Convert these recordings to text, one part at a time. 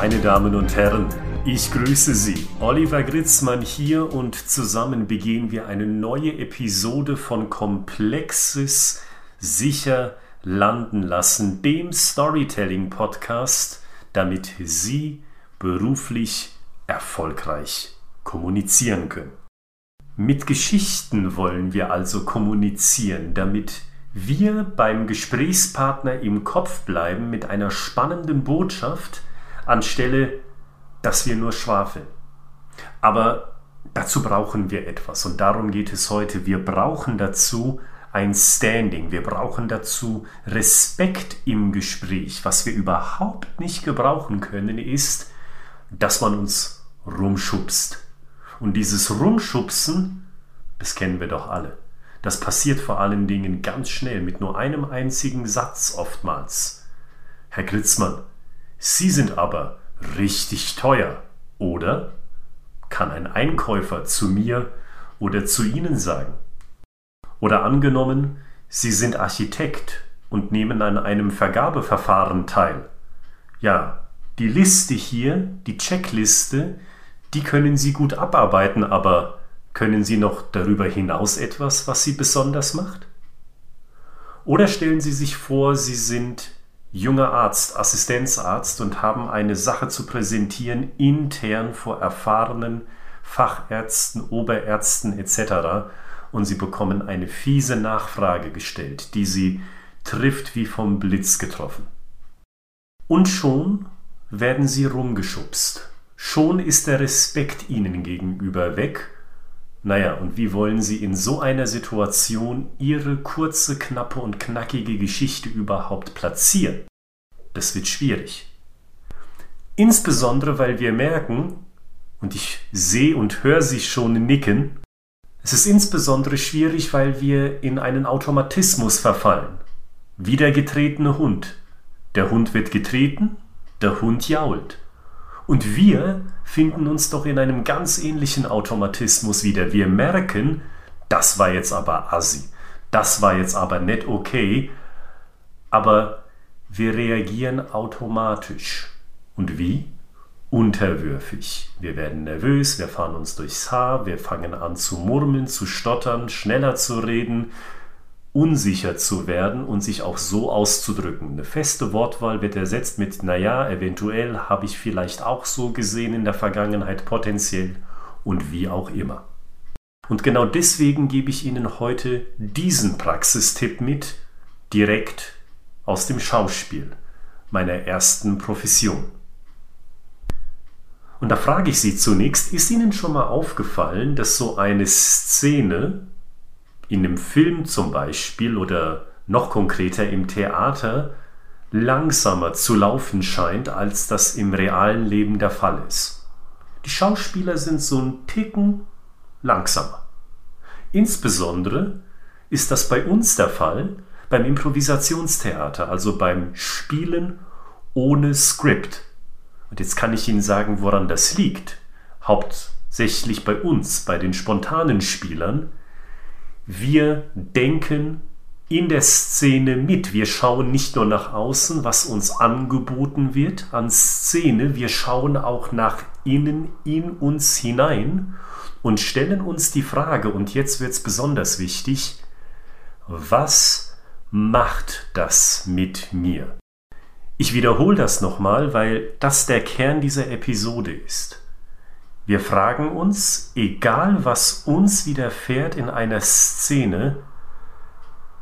Meine Damen und Herren, ich grüße Sie. Oliver Gritzmann hier und zusammen begehen wir eine neue Episode von Komplexes sicher landen lassen, dem Storytelling Podcast, damit Sie beruflich erfolgreich kommunizieren können. Mit Geschichten wollen wir also kommunizieren, damit wir beim Gesprächspartner im Kopf bleiben mit einer spannenden Botschaft, anstelle dass wir nur schwafeln. Aber dazu brauchen wir etwas und darum geht es heute. Wir brauchen dazu ein Standing, wir brauchen dazu Respekt im Gespräch. Was wir überhaupt nicht gebrauchen können, ist, dass man uns rumschubst. Und dieses Rumschubsen, das kennen wir doch alle. Das passiert vor allen Dingen ganz schnell mit nur einem einzigen Satz oftmals. Herr Gritzmann, Sie sind aber richtig teuer, oder? Kann ein Einkäufer zu mir oder zu Ihnen sagen. Oder angenommen, Sie sind Architekt und nehmen an einem Vergabeverfahren teil. Ja, die Liste hier, die Checkliste, die können Sie gut abarbeiten, aber können Sie noch darüber hinaus etwas, was Sie besonders macht? Oder stellen Sie sich vor, Sie sind junger Arzt, Assistenzarzt und haben eine Sache zu präsentieren intern vor erfahrenen Fachärzten, Oberärzten etc. und Sie bekommen eine fiese Nachfrage gestellt, die Sie trifft wie vom Blitz getroffen. Und schon werden Sie rumgeschubst. Schon ist der Respekt Ihnen gegenüber weg naja, und wie wollen Sie in so einer Situation Ihre kurze, knappe und knackige Geschichte überhaupt platzieren? Das wird schwierig. Insbesondere, weil wir merken, und ich sehe und höre Sie schon nicken, es ist insbesondere schwierig, weil wir in einen Automatismus verfallen. Wie der getretene Hund. Der Hund wird getreten, der Hund jault. Und wir finden uns doch in einem ganz ähnlichen Automatismus wieder. Wir merken, das war jetzt aber assi, das war jetzt aber nicht okay, aber wir reagieren automatisch. Und wie? Unterwürfig. Wir werden nervös, wir fahren uns durchs Haar, wir fangen an zu murmeln, zu stottern, schneller zu reden, unsicher zu werden und sich auch so auszudrücken. Eine feste Wortwahl wird ersetzt mit, naja, eventuell habe ich vielleicht auch so gesehen in der Vergangenheit, potenziell und wie auch immer. Und genau deswegen gebe ich Ihnen heute diesen Praxistipp mit, direkt aus dem Schauspiel, meiner ersten Profession. Und da frage ich Sie zunächst, ist Ihnen schon mal aufgefallen, dass so eine Szene in einem Film zum Beispiel oder noch konkreter im Theater langsamer zu laufen scheint, als das im realen Leben der Fall ist. Die Schauspieler sind so ein Ticken langsamer. Insbesondere ist das bei uns der Fall beim Improvisationstheater, also beim Spielen ohne Skript. Und jetzt kann ich Ihnen sagen, woran das liegt. Hauptsächlich bei uns, bei den spontanen Spielern, wir denken in der Szene mit. Wir schauen nicht nur nach außen, was uns angeboten wird an Szene, wir schauen auch nach innen in uns hinein und stellen uns die Frage, und jetzt wird es besonders wichtig, was macht das mit mir? Ich wiederhole das nochmal, weil das der Kern dieser Episode ist. Wir fragen uns, egal was uns widerfährt in einer Szene,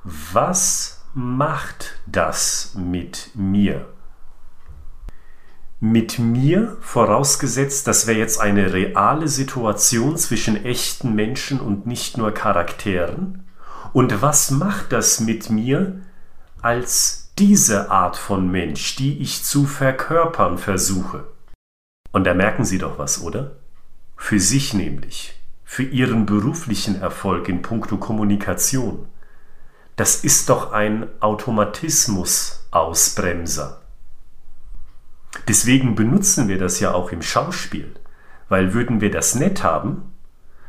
was macht das mit mir? Mit mir, vorausgesetzt, das wäre jetzt eine reale Situation zwischen echten Menschen und nicht nur Charakteren. Und was macht das mit mir als diese Art von Mensch, die ich zu verkörpern versuche? Und da merken Sie doch was, oder? Für sich nämlich, für ihren beruflichen Erfolg in puncto Kommunikation. Das ist doch ein Automatismus-Ausbremser. Deswegen benutzen wir das ja auch im Schauspiel, weil würden wir das nett haben,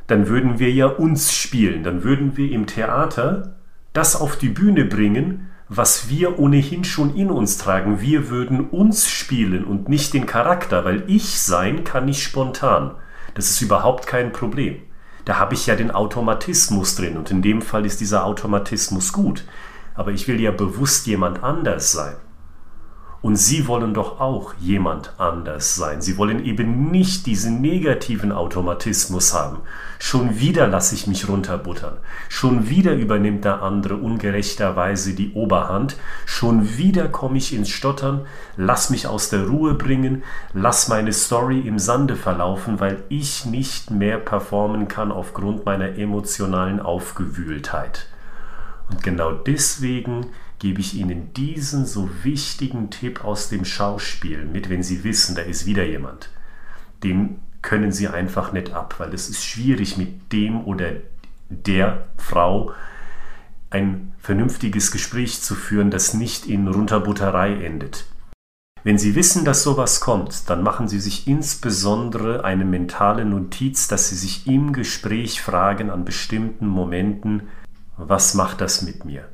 dann würden wir ja uns spielen, dann würden wir im Theater das auf die Bühne bringen, was wir ohnehin schon in uns tragen. Wir würden uns spielen und nicht den Charakter, weil ich sein kann ich spontan. Das ist überhaupt kein Problem. Da habe ich ja den Automatismus drin und in dem Fall ist dieser Automatismus gut. Aber ich will ja bewusst jemand anders sein. Und Sie wollen doch auch jemand anders sein. Sie wollen eben nicht diesen negativen Automatismus haben. Schon wieder lasse ich mich runterbuttern. Schon wieder übernimmt der andere ungerechterweise die Oberhand. Schon wieder komme ich ins Stottern, lass mich aus der Ruhe bringen, lass meine Story im Sande verlaufen, weil ich nicht mehr performen kann aufgrund meiner emotionalen Aufgewühltheit. Und genau deswegen gebe ich Ihnen diesen so wichtigen Tipp aus dem Schauspiel mit, wenn Sie wissen, da ist wieder jemand. Den können Sie einfach nicht ab, weil es ist schwierig mit dem oder der Frau ein vernünftiges Gespräch zu führen, das nicht in Runterbutterei endet. Wenn Sie wissen, dass sowas kommt, dann machen Sie sich insbesondere eine mentale Notiz, dass Sie sich im Gespräch fragen an bestimmten Momenten, was macht das mit mir?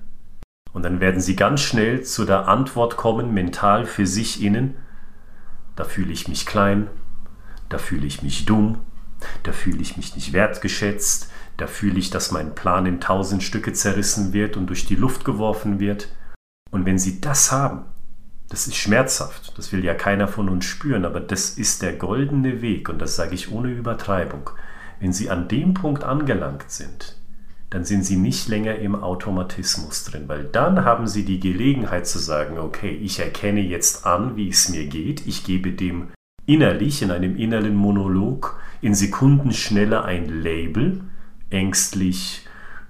Und dann werden sie ganz schnell zu der Antwort kommen, mental für sich innen, da fühle ich mich klein, da fühle ich mich dumm, da fühle ich mich nicht wertgeschätzt, da fühle ich, dass mein Plan in tausend Stücke zerrissen wird und durch die Luft geworfen wird. Und wenn sie das haben, das ist schmerzhaft, das will ja keiner von uns spüren, aber das ist der goldene Weg und das sage ich ohne Übertreibung. Wenn sie an dem Punkt angelangt sind, dann sind Sie nicht länger im Automatismus drin, weil dann haben Sie die Gelegenheit zu sagen, okay, ich erkenne jetzt an, wie es mir geht, ich gebe dem innerlich in einem inneren Monolog in Sekundenschnelle ein Label, ängstlich,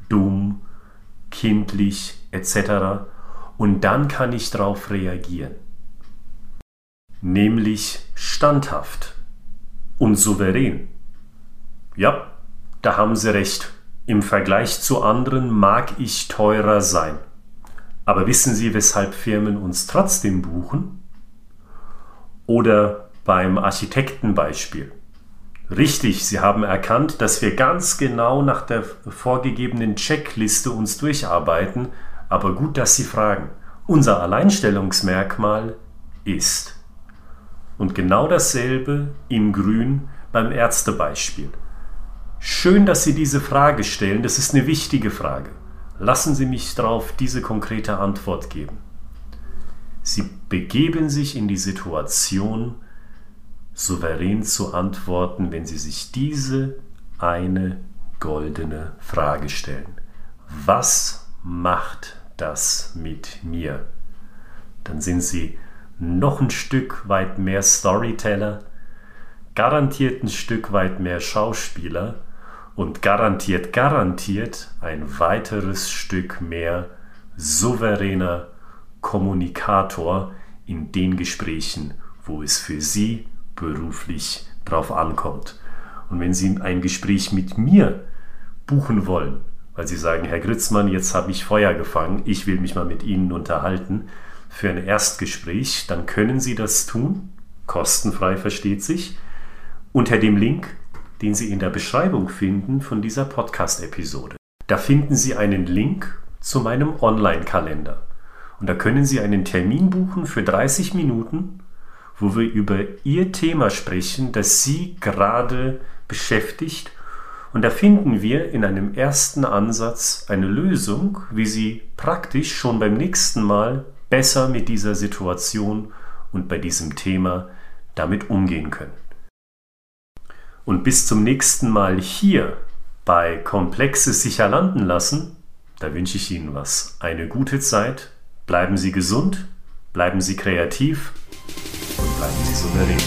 dumm, kindlich etc. Und dann kann ich darauf reagieren. Nämlich standhaft und souverän. Ja, da haben Sie recht. Im Vergleich zu anderen mag ich teurer sein. Aber wissen Sie, weshalb Firmen uns trotzdem buchen? Oder beim Architektenbeispiel. Richtig, Sie haben erkannt, dass wir ganz genau nach der vorgegebenen Checkliste uns durcharbeiten, aber gut, dass Sie fragen. Unser Alleinstellungsmerkmal ist. Und genau dasselbe in Grün beim Ärztebeispiel. Schön, dass Sie diese Frage stellen. Das ist eine wichtige Frage. Lassen Sie mich darauf diese konkrete Antwort geben. Sie begeben sich in die Situation, souverän zu antworten, wenn Sie sich diese eine goldene Frage stellen. Was macht das mit mir? Dann sind Sie noch ein Stück weit mehr Storyteller, garantiert ein Stück weit mehr Schauspieler und garantiert, garantiert ein weiteres Stück mehr souveräner Kommunikator in den Gesprächen, wo es für Sie beruflich drauf ankommt. Und wenn Sie ein Gespräch mit mir buchen wollen, weil Sie sagen, Herr Gritzmann, jetzt habe ich Feuer gefangen, ich will mich mal mit Ihnen unterhalten für ein Erstgespräch, dann können Sie das tun, kostenfrei versteht sich, unter dem Link den Sie in der Beschreibung finden von dieser Podcast-Episode. Da finden Sie einen Link zu meinem Online-Kalender. Und da können Sie einen Termin buchen für 30 Minuten, wo wir über Ihr Thema sprechen, das Sie gerade beschäftigt. Und da finden wir in einem ersten Ansatz eine Lösung, wie Sie praktisch schon beim nächsten Mal besser mit dieser Situation und bei diesem Thema damit umgehen können. Und bis zum nächsten Mal hier bei Komplexes sicher landen lassen, da wünsche ich Ihnen was. Eine gute Zeit, bleiben Sie gesund, bleiben Sie kreativ und bleiben Sie souverän.